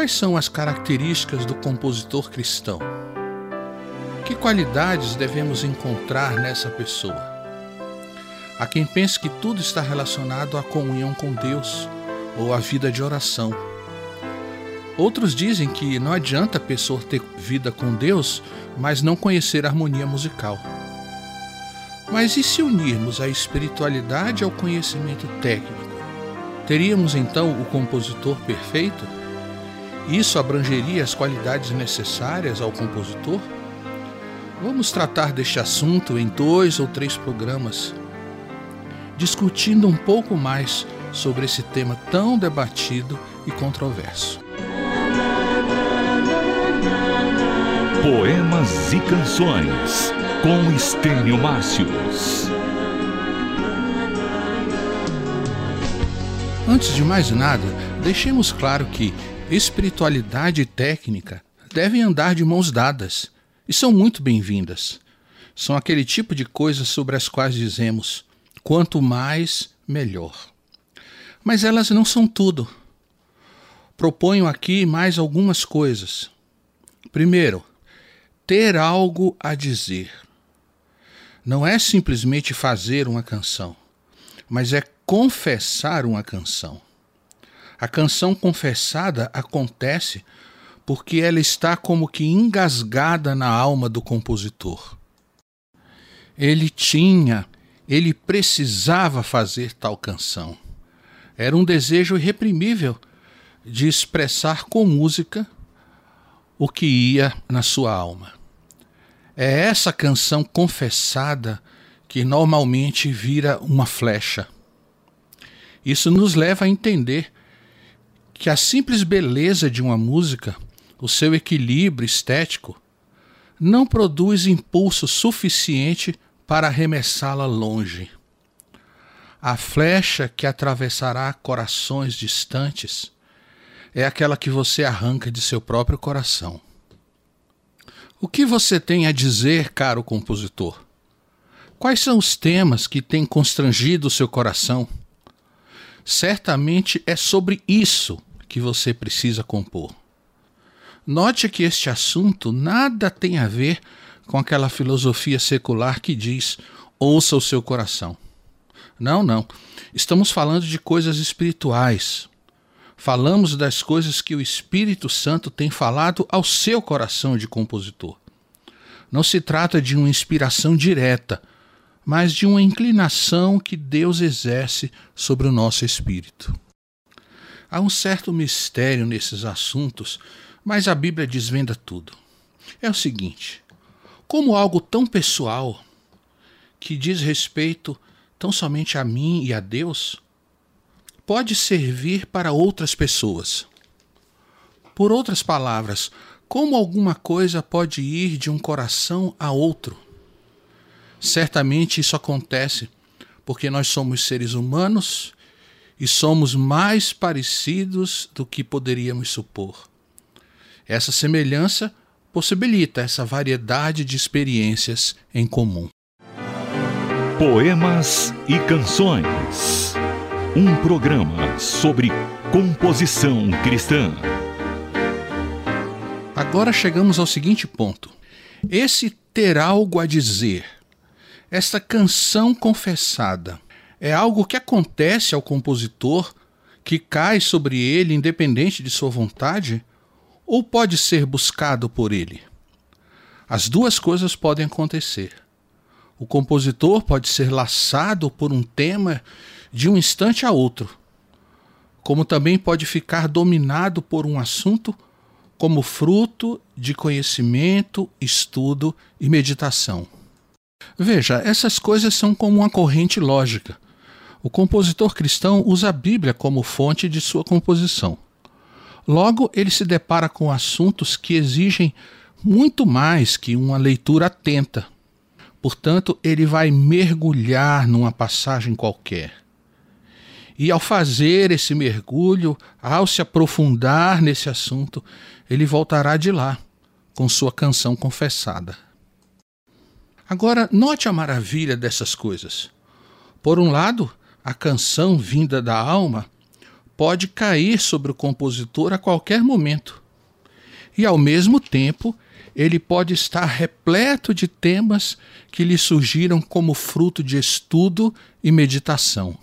Quais são as características do compositor cristão? Que qualidades devemos encontrar nessa pessoa? Há quem pense que tudo está relacionado à comunhão com Deus ou à vida de oração. Outros dizem que não adianta a pessoa ter vida com Deus, mas não conhecer a harmonia musical. Mas e se unirmos a espiritualidade ao conhecimento técnico? Teríamos então o compositor perfeito? Isso abrangeria as qualidades necessárias ao compositor? Vamos tratar deste assunto em dois ou três programas discutindo um pouco mais sobre esse tema tão debatido e controverso. Poemas e Canções com Estênio Márcios. Antes de mais nada, deixemos claro que espiritualidade e técnica devem andar de mãos dadas e são muito bem-vindas. São aquele tipo de coisas sobre as quais dizemos: Quanto mais, melhor. Mas elas não são tudo. Proponho aqui mais algumas coisas. Primeiro, ter algo a dizer. Não é simplesmente fazer uma canção, mas é confessar uma canção. A canção confessada acontece porque ela está como que engasgada na alma do compositor. Ele tinha ele precisava fazer tal canção. Era um desejo irreprimível de expressar com música o que ia na sua alma. É essa canção confessada que normalmente vira uma flecha. Isso nos leva a entender que a simples beleza de uma música, o seu equilíbrio estético, não produz impulso suficiente para arremessá-la longe. A flecha que atravessará corações distantes é aquela que você arranca de seu próprio coração. O que você tem a dizer, caro compositor? Quais são os temas que têm constrangido o seu coração? Certamente é sobre isso que você precisa compor. Note que este assunto nada tem a ver com aquela filosofia secular que diz: ouça o seu coração. Não, não. Estamos falando de coisas espirituais. Falamos das coisas que o Espírito Santo tem falado ao seu coração de compositor. Não se trata de uma inspiração direta, mas de uma inclinação que Deus exerce sobre o nosso espírito. Há um certo mistério nesses assuntos, mas a Bíblia desvenda tudo. É o seguinte: como algo tão pessoal, que diz respeito tão somente a mim e a Deus, pode servir para outras pessoas. Por outras palavras, como alguma coisa pode ir de um coração a outro? Certamente isso acontece porque nós somos seres humanos e somos mais parecidos do que poderíamos supor. Essa semelhança possibilita essa variedade de experiências em comum. Poemas e Canções um programa sobre composição cristã. Agora chegamos ao seguinte ponto. Esse ter algo a dizer, esta canção confessada, é algo que acontece ao compositor, que cai sobre ele independente de sua vontade? ou pode ser buscado por ele? As duas coisas podem acontecer. O compositor pode ser laçado por um tema de um instante a outro, como também pode ficar dominado por um assunto como fruto de conhecimento, estudo e meditação. Veja, essas coisas são como uma corrente lógica. O compositor cristão usa a Bíblia como fonte de sua composição. Logo, ele se depara com assuntos que exigem muito mais que uma leitura atenta. Portanto, ele vai mergulhar numa passagem qualquer. E ao fazer esse mergulho, ao se aprofundar nesse assunto, ele voltará de lá com sua canção confessada. Agora, note a maravilha dessas coisas. Por um lado, a canção vinda da alma pode cair sobre o compositor a qualquer momento. E ao mesmo tempo, ele pode estar repleto de temas que lhe surgiram como fruto de estudo e meditação.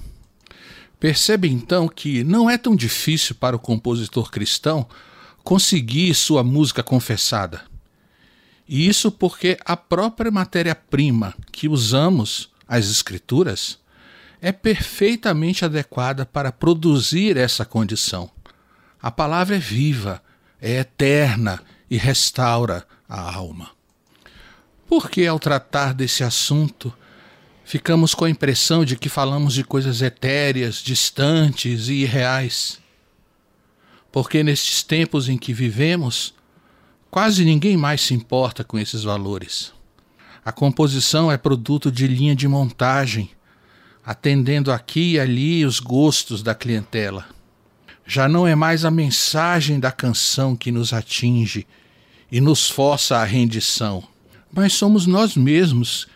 Percebe então que não é tão difícil para o compositor cristão conseguir sua música confessada. E isso porque a própria matéria-prima que usamos, as Escrituras, é perfeitamente adequada para produzir essa condição. A palavra é viva, é eterna e restaura a alma. Por que, ao tratar desse assunto, ficamos com a impressão de que falamos de coisas etéreas, distantes e irreais? Porque nestes tempos em que vivemos, quase ninguém mais se importa com esses valores. A composição é produto de linha de montagem, atendendo aqui e ali os gostos da clientela. Já não é mais a mensagem da canção que nos atinge e nos força à rendição, mas somos nós mesmos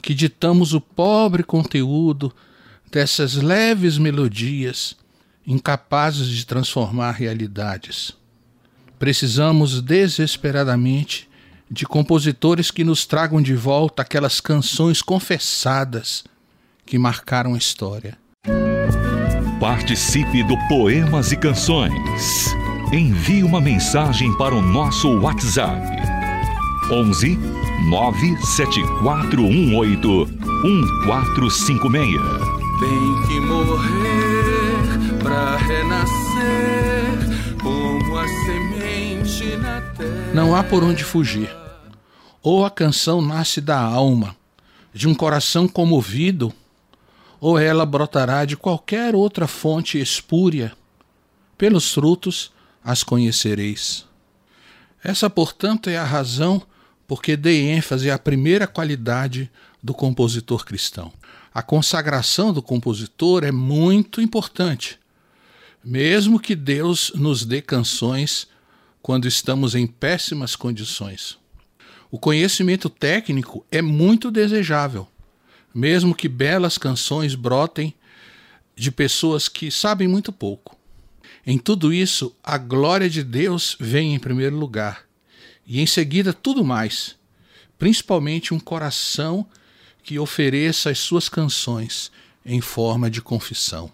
que ditamos o pobre conteúdo dessas leves melodias incapazes de transformar realidades. Precisamos desesperadamente de compositores que nos tragam de volta aquelas canções confessadas que marcaram a história. Participe do Poemas e Canções. Envie uma mensagem para o nosso WhatsApp. 11 97418 1456. Tem que morrer para renascer como a semente na terra. Não há por onde fugir. Ou a canção nasce da alma, de um coração comovido ou ela brotará de qualquer outra fonte espúria. Pelos frutos as conhecereis. Essa, portanto, é a razão por que dei ênfase à primeira qualidade do compositor cristão. A consagração do compositor é muito importante. Mesmo que Deus nos dê canções quando estamos em péssimas condições. O conhecimento técnico é muito desejável, mesmo que belas canções brotem de pessoas que sabem muito pouco. Em tudo isso, a glória de Deus vem em primeiro lugar, e em seguida tudo mais, principalmente um coração que ofereça as suas canções em forma de confissão.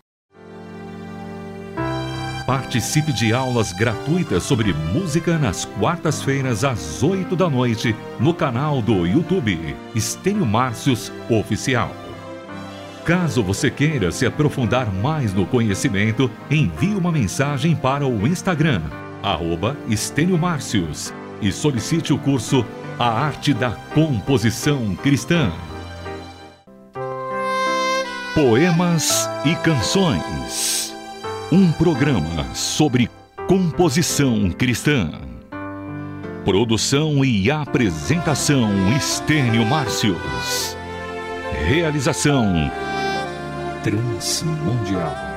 Participe de aulas gratuitas sobre música nas quartas-feiras às 8 da noite no canal do YouTube Estênio Márcios Oficial. Caso você queira se aprofundar mais no conhecimento, envie uma mensagem para o Instagram, Estênio Márcios, e solicite o curso A Arte da Composição Cristã. Poemas e Canções um programa sobre composição cristã. Produção e apresentação Estênio Márcios. Realização Transmundial.